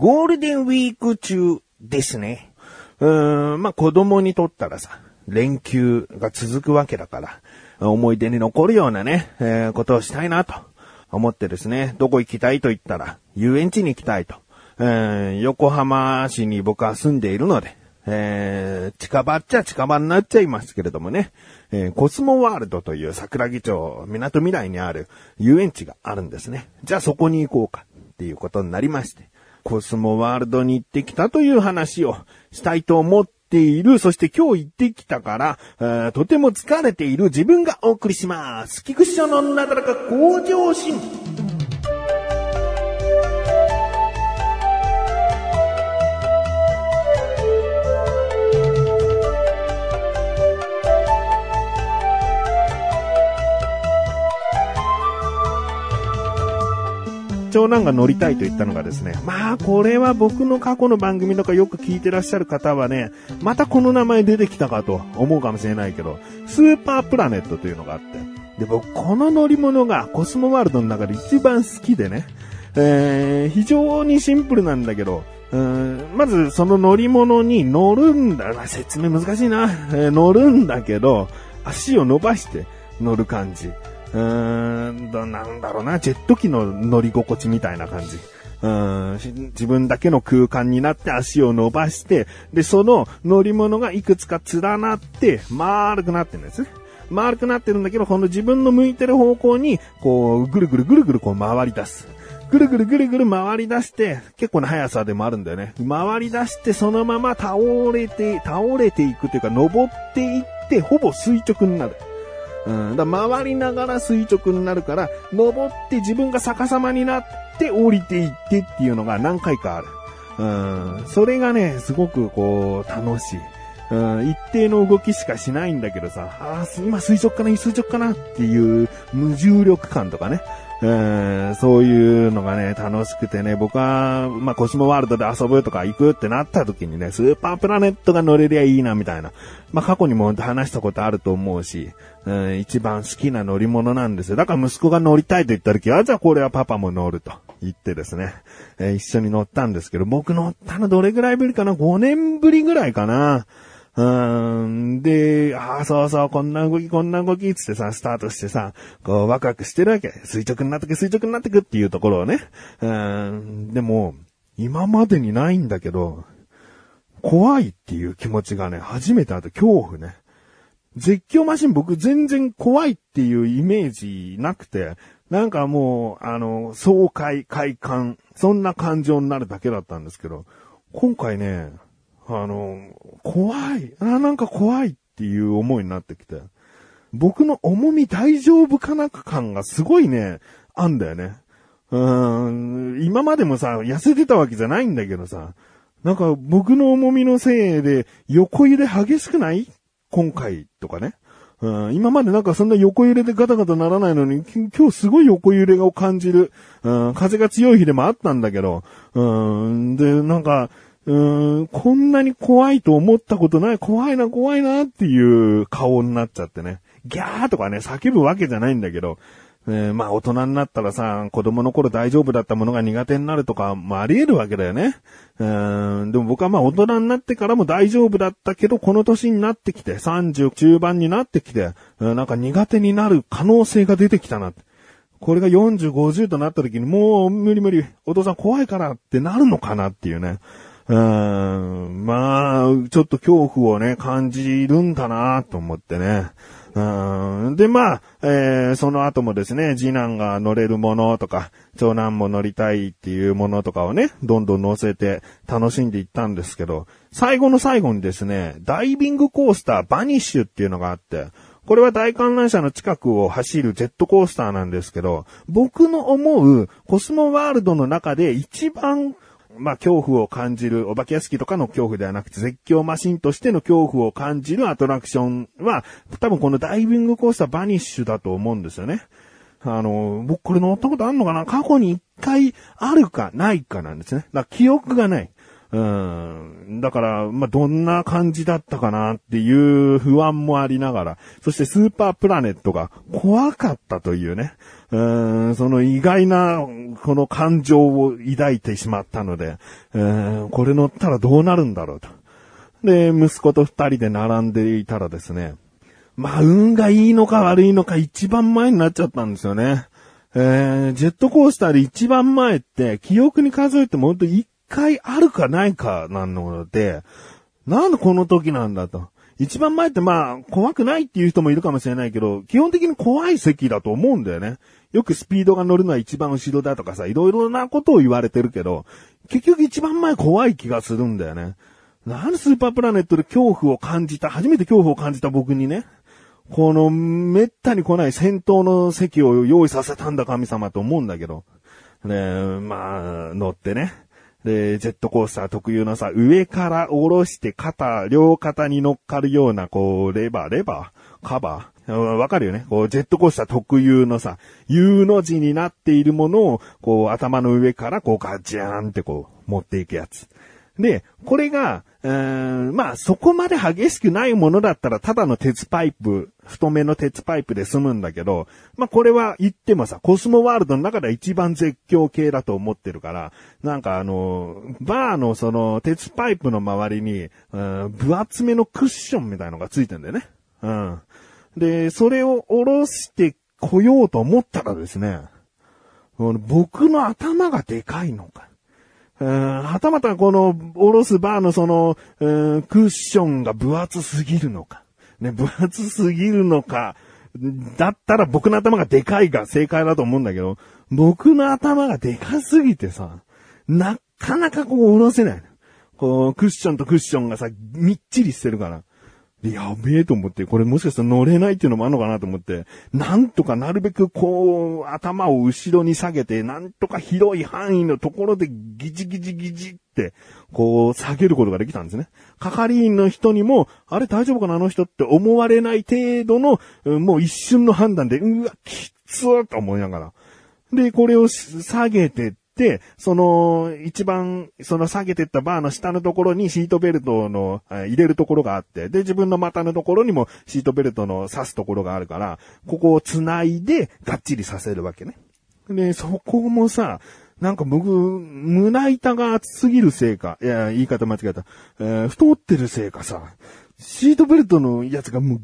ゴールデンウィーク中ですね。うーん、まあ、子供にとったらさ、連休が続くわけだから、思い出に残るようなね、えーことをしたいなと思ってですね、どこ行きたいと言ったら、遊園地に行きたいと。えー横浜市に僕は住んでいるので、えー近場っちゃ近場になっちゃいますけれどもね、えーコスモワールドという桜木町、港未来にある遊園地があるんですね。じゃあそこに行こうかっていうことになりまして、コスモワールドに行ってきたという話をしたいと思っている。そして今日行ってきたから、えとても疲れている自分がお送りします。菊池所のなだらか向上心。長男が乗りたいと言ったのがですね、まあこれは僕の過去の番組とかよく聞いてらっしゃる方はね、またこの名前出てきたかと思うかもしれないけど、スーパープラネットというのがあって、で僕この乗り物がコスモワールドの中で一番好きでね、えー、非常にシンプルなんだけど、うんまずその乗り物に乗るんだ。な、説明難しいな、えー乗るんだけど、足を伸ばして乗る感じ。うーん、どなんだろうな、ジェット機の乗り心地みたいな感じ。うん自分だけの空間になって足を伸ばして、で、その乗り物がいくつか連なって、丸くなってるんですね。丸くなってるんだけど、この自分の向いてる方向に、こう、ぐるぐるぐるぐるこう回り出す。ぐるぐるぐるぐる回り出して、結構な速さでもあるんだよね。回り出して、そのまま倒れて、倒れていくというか、登っていって、ほぼ垂直になる。うん、だ回りながら垂直になるから、登って自分が逆さまになって降りていってっていうのが何回かある。うん、それがね、すごくこう、楽しい。うん、一定の動きしかしないんだけどさ、ああ今垂直かな、垂直かなっていう無重力感とかね。うん、そういうのがね、楽しくてね、僕は、まあ、コスモワールドで遊ぶとか行くってなった時にね、スーパープラネットが乗れりゃいいな、みたいな。まあ、過去にも話したことあると思うし、うん、一番好きな乗り物なんですよ。だから息子が乗りたいと言った時は、じゃあこれはパパも乗ると言ってですね、えー一緒に乗ったんですけど、僕乗ったのどれぐらいぶりかな ?5 年ぶりぐらいかなうーん。で、ああ、そうそう、こんな動き、こんな動き、つってさ、スタートしてさ、こう、ワクワクしてるわけ。垂直になってく、垂直になってくっていうところをね。うーん。でも、今までにないんだけど、怖いっていう気持ちがね、初めてあって恐怖ね。絶叫マシン僕全然怖いっていうイメージなくて、なんかもう、あの、爽快、快感、そんな感情になるだけだったんですけど、今回ね、あの、怖い、あなんか怖いっていう思いになってきて、僕の重み大丈夫かな感がすごいね、あんだよね。うーん、今までもさ、痩せてたわけじゃないんだけどさ、なんか僕の重みのせいで横揺れ激しくない？今回とかね。うん、今までなんかそんな横揺れでガタガタならないのに、今日すごい横揺れを感じる。うん、風が強い日でもあったんだけど、うん、で、なんか、こんなに怖いと思ったことない、怖いな、怖いなっていう顔になっちゃってね。ギャーとかね、叫ぶわけじゃないんだけど、えーまあ大人になったらさ、子供の頃大丈夫だったものが苦手になるとかもああり得るわけだよね。でも僕はまあ大人になってからも大丈夫だったけど、この年になってきて、30中盤になってきて、なんか苦手になる可能性が出てきたな。これが40、50となった時にもう無理無理、お父さん怖いからってなるのかなっていうね。うーん、まあ、ちょっと恐怖をね、感じるんだなと思ってね。うんで、まあ、えーその後もですね、次男が乗れるものとか、長男も乗りたいっていうものとかをね、どんどん乗せて楽しんでいったんですけど、最後の最後にですね、ダイビングコースターバニッシュっていうのがあって、これは大観覧車の近くを走るジェットコースターなんですけど、僕の思うコスモワールドの中で一番まあ、恐怖を感じる、お化け屋敷とかの恐怖ではなくて、絶叫マシンとしての恐怖を感じるアトラクションは、多分このダイビングコースターバニッシュだと思うんですよね。あの、僕これ乗ったことあんのかな？過去に一回あるかないかなんですね。だから記憶がない。うん。だから、まあ、どんな感じだったかなっていう不安もありながら、そしてスーパープラネットが怖かったというね、うん、その意外な、この感情を抱いてしまったので、うん、これ乗ったらどうなるんだろうと。で、息子と二人で並んでいたらですね、まあ、運がいいのか悪いのか一番前になっちゃったんですよね。えー、ジェットコースターで一番前って、記憶に数えても本当一回あるかないかなので、なんでこの時なんだと。一番前ってまあ、怖くないっていう人もいるかもしれないけど、基本的に怖い席だと思うんだよね。よくスピードが乗るのは一番後ろだとかさ、いろいろなことを言われてるけど、結局一番前怖い気がするんだよね。なんでスーパープラネットで恐怖を感じた、初めて恐怖を感じた僕にね、このめったに来ない先頭の席を用意させたんだ神様と思うんだけど。で、まあ、乗ってね。で、ジェットコースター特有のさ、上から下ろして肩、両肩に乗っかるような、こう、レバー、レバー？カバー？わかるよね。こう、ジェットコースター特有のさ、U の字になっているものを、こう、頭の上から、こう、ガジャーンってこう、持っていくやつ。で、これが、うんまあ、そこまで激しくないものだったら、ただの鉄パイプ、太めの鉄パイプで済むんだけど、まあ、これは言ってもさ、コスモワールドの中では一番絶叫系だと思ってるから、なんかあの、バーのその、鉄パイプの周りに、分厚めのクッションみたいのがついてんだよね。うん。で、それを下ろしてこようと思ったらですね、僕の頭がでかいのか。うんはたまたこの、おろすバーのその、うんクッションが分厚すぎるのか。ね、分厚すぎるのか。だったら僕の頭がでかいが正解だと思うんだけど、僕の頭がでかすぎてさ、なかなかこう下ろせない。こう、クッションとクッションがさ、みっちりしてるから。やべえと思って、これもしかしたら乗れないっていうのもあるのかなと思って、なんとかなるべくこう、頭を後ろに下げて、なんとか広い範囲のところでギチギチギチって、こう、下げることができたんですね。係員の人にも、あれ大丈夫かなあの人って思われない程度の、もう一瞬の判断で、うわ、きつーと思いながら。で、これを下げてって、その、一番、その下げてったバーの下のところにシートベルトの、え入れるところがあって、で、自分の股のところにもシートベルトの刺すところがあるから、ここを繋いで、がっちりさせるわけね。で、そこもさ、なんか僕、胸板が厚すぎるせいか、いや、言い方間違えた。えー太ってるせいかさ、シートベルトのやつがもう、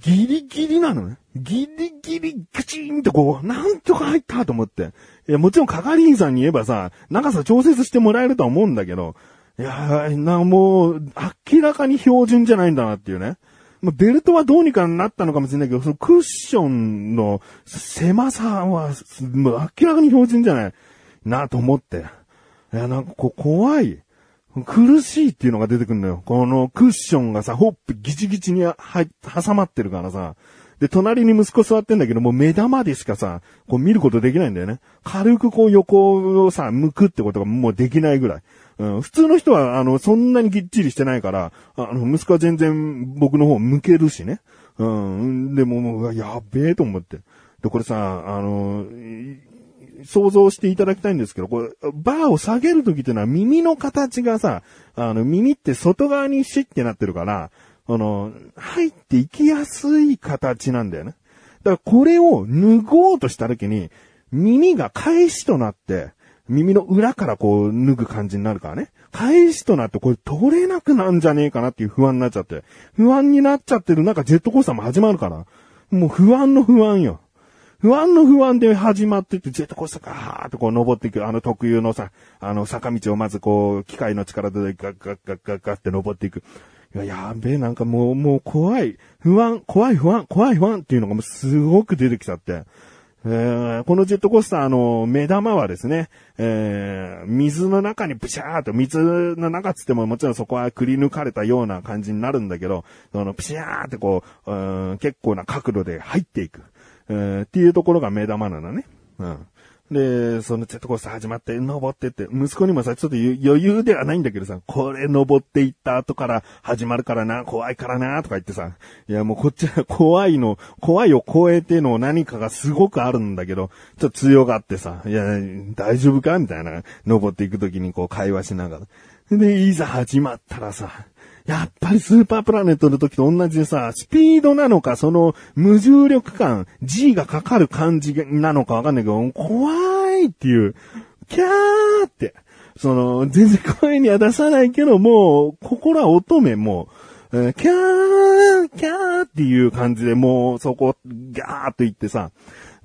ギリギリなのね。ギリギリグチーンとこう、なんとか入ったと思って。いや、もちろん係員さんに言えばさ、長さ調節してもらえるとは思うんだけど、いやー、な、もう、明らかに標準じゃないんだなっていうね。まあベルトはどうにかなったのかもしれないけど、そのクッションの狭さは、もう明らかに標準じゃないなと思って。いや、なんかこう怖い。苦しいっていうのが出てくるんだよ。このクッションがさ、ホップギチギチに挟まってるからさ。で、隣に息子座ってんだけど、もう目玉でしかさ、こう見ることできないんだよね。軽くこう横をさ、向くってことがもうできないぐらい。うん、普通の人は、あの、そんなにぎっちりしてないから、あの、息子は全然僕の方向けるしね。うん、でももう、やべえと思って。で、これさ、あの、想像していただきたいんですけど、これ、バーを下げるときっていうのは耳の形がさ、あの、耳って外側にシュッてなってるから、あの、入っていきやすい形なんだよね。だからこれを脱ごうとしたときに、耳が返しとなって、耳の裏からこう脱ぐ感じになるからね。返しとなってこれ取れなくなんじゃねえかなっていう不安になっちゃって。不安になっちゃってる中ジェットコースターも始まるから。もう不安の不安よ。不安の不安で始まってて、ジェットコースターがーってこう登っていく、あの特有のさ、あの坂道をまずこう、機械の力でガッガッガッガッガッって登っていく。いや、やべえ、なんかもう、もう怖い。不安、怖い不安、怖い不安っていうのがもうすごく出てきちゃって。えーこのジェットコースターの目玉はですね、えー水の中にブシャーと、水の中っつってももちろんそこはくり抜かれたような感じになるんだけど、そのプシャーってこう、うん結構な角度で入っていく、えーっていうところが目玉なのね。うん。で、そのジェットコースター始まって、登ってって、息子にもさ、ちょっと余裕ではないんだけどさ、これ登っていった後から始まるからな、怖いからな、とか言ってさ、いやもうこっちは怖いの、怖いを超えての何かがすごくあるんだけど、ちょっと強がってさ、いや、大丈夫か？みたいな、登っていくときにこう会話しながら。で、いざ始まったらさ、やっぱりスーパープラネットの時と同じでさ、スピードなのか、その無重力感、G がかかる感じなのかわかんないけど、怖いっていう、キャーって、その、全然声には出さないけど、もう、心は乙女もう、キャー、キャーっていう感じでもうそこ、ギャーっと言ってさ、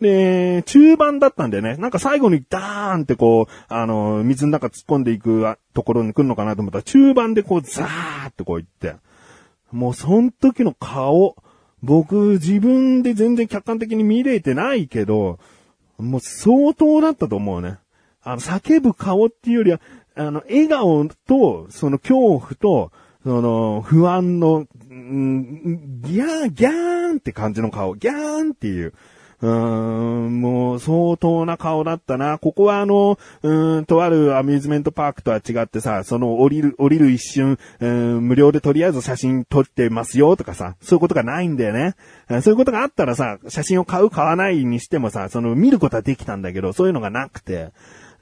で、中盤だったんでね、なんか最後にダーンってこう、あの、水の中突っ込んでいくところに来るのかなと思ったら、中盤でこう、ザーってこう言って、もうその時の顔、僕自分で全然客観的に見れてないけど、もう相当だったと思うね。あの、叫ぶ顔っていうよりは、あの、笑顔と、その恐怖と、その、不安の、んギャー、ギャーンって感じの顔、ギャーンっていう、うーん、もう相当な顔だったな。ここはあの、うん、とあるアミューズメントパークとは違ってさ、その降りる、降りる一瞬、うん、無料でとりあえず写真撮ってますよとかさ、そういうことがないんだよね。そういうことがあったらさ、写真を買う買わないにしてもさ、その見ることはできたんだけど、そういうのがなくて、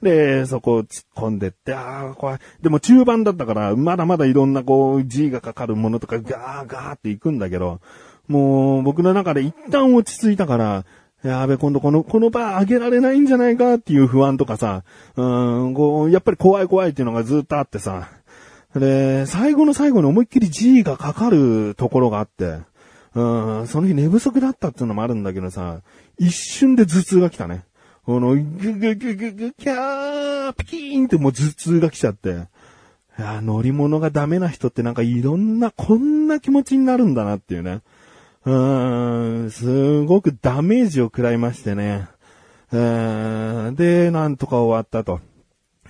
で、そこを突っ込んでって、ああ、怖い。でも中盤だったから、まだまだいろんなこう、G がかかるものとかガーガーって行くんだけど、もう僕の中で一旦落ち着いたから、やべ、今度この、このバー上げられないんじゃないかっていう不安とかさ、うん、こう、やっぱり怖い怖いっていうのがずっとあってさ、で、最後の最後に思いっきり G がかかるところがあって、うん、その日寝不足だったっていうのもあるんだけどさ、一瞬で頭痛が来たね。この、ぐぐぐぐぐ、キャー、ピキーンってもう頭痛が来ちゃって。いや、乗り物がダメな人ってなんかいろんな、こんな気持ちになるんだなっていうね。うーん、すごくダメージを食らいましてね。で、なんとか終わったと。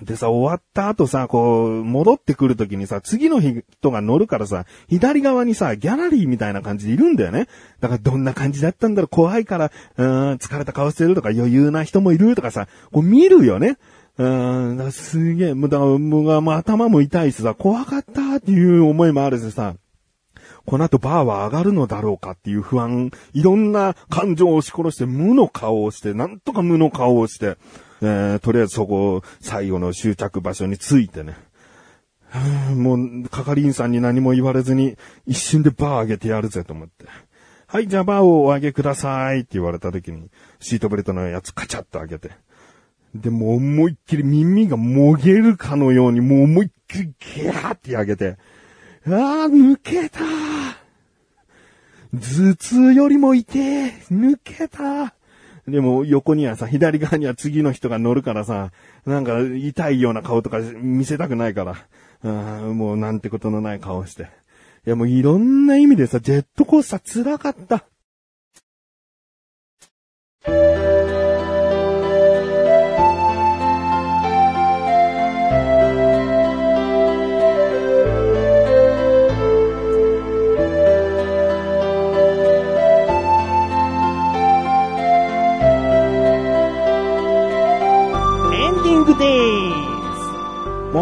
でさ、終わった後さ、こう、戻ってくるときにさ、次の人が乗るからさ、左側にさ、ギャラリーみたいな感じでいるんだよね。だからどんな感じだったんだろう、怖いから、うん、疲れた顔してるとか余裕な人もいるとかさ、こう見るよね。うん、すげえ、もうだから、もう頭も痛いしさ、怖かったっていう思いもあるしさ、この後バーは上がるのだろうかっていう不安、いろんな感情を押し殺して無の顔をして、なんとか無の顔をして、えー、とりあえずそこ、最後の終着場所についてね。もう、係員さんに何も言われずに、一瞬でバー上げてやるぜと思って。はい、じゃあバーをお上げくださいって言われた時に、シートベルトのやつカチャッと上げて。で、もう思いっきり耳がもげるかのように、もう思いっきりギャーって上げて、ああ、抜けた頭痛よりも痛え抜けたでも横にはさ、左側には次の人が乗るからさ、なんか痛いような顔とか見せたくないから、あもうなんてことのない顔して。いやもういろんな意味でさ、ジェットコースター辛かった。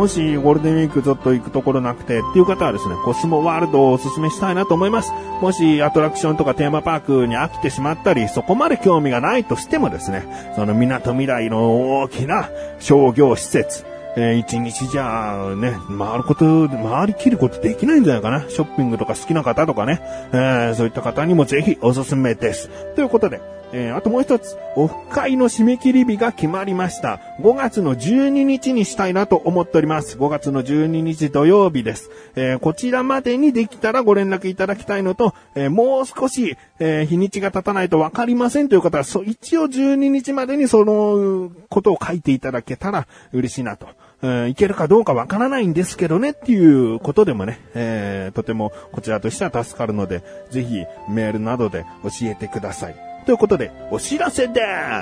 もしゴールデンウィークちょっと行くところなくてっていう方はですね、コスモワールドをおすすめしたいなと思います。もしアトラクションとかテーマパークに飽きてしまったり、そこまで興味がないとしてもですね、その港未来の大きな商業施設、えー、一日じゃあね、回ること、回りきることできないんじゃないかな。ショッピングとか好きな方とかね、えー、そういった方にもぜひおすすめです。ということで、えー、あともう一つ、オフ会の締め切り日が決まりました。5月の12日にしたいなと思っております。5月の12日土曜日です。えー、こちらまでにできたらご連絡いただきたいのと、えー、もう少し、え日にちが経たないとわかりませんという方は、そ一応12日までにそのことを書いていただけたら嬉しいなと。えいけるかどうかわからないんですけどねっていうことでもね、えー、とてもこちらとしては助かるので、ぜひメールなどで教えてください。ということで、お知らせで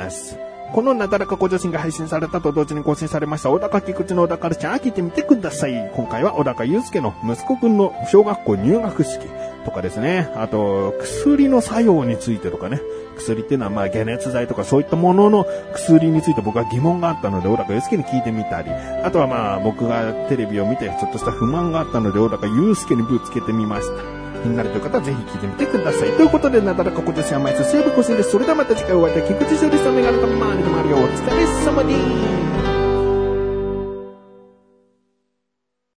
すこのなだらかご女子が配信されたと同時に更新されました小高菊池の小高ルチャー聞いてみてください。今回は小高祐介の息子くんの小学校入学式、とかですね。あと、薬の作用についてとかね。薬っていうのはまあ解熱剤とかそういったものの薬について僕は疑問があったので、小高祐介に聞いてみたり、あとはまあ僕がテレビを見てちょっとした不満があったので、小高祐介にぶつけてみました。気になるという方はぜひ聞いてみてください。ということで、なだらか今年は毎週西武更新です。それではまた次回お会いでき、くじしょりさんメガネとマーニとマリオお疲れ様です。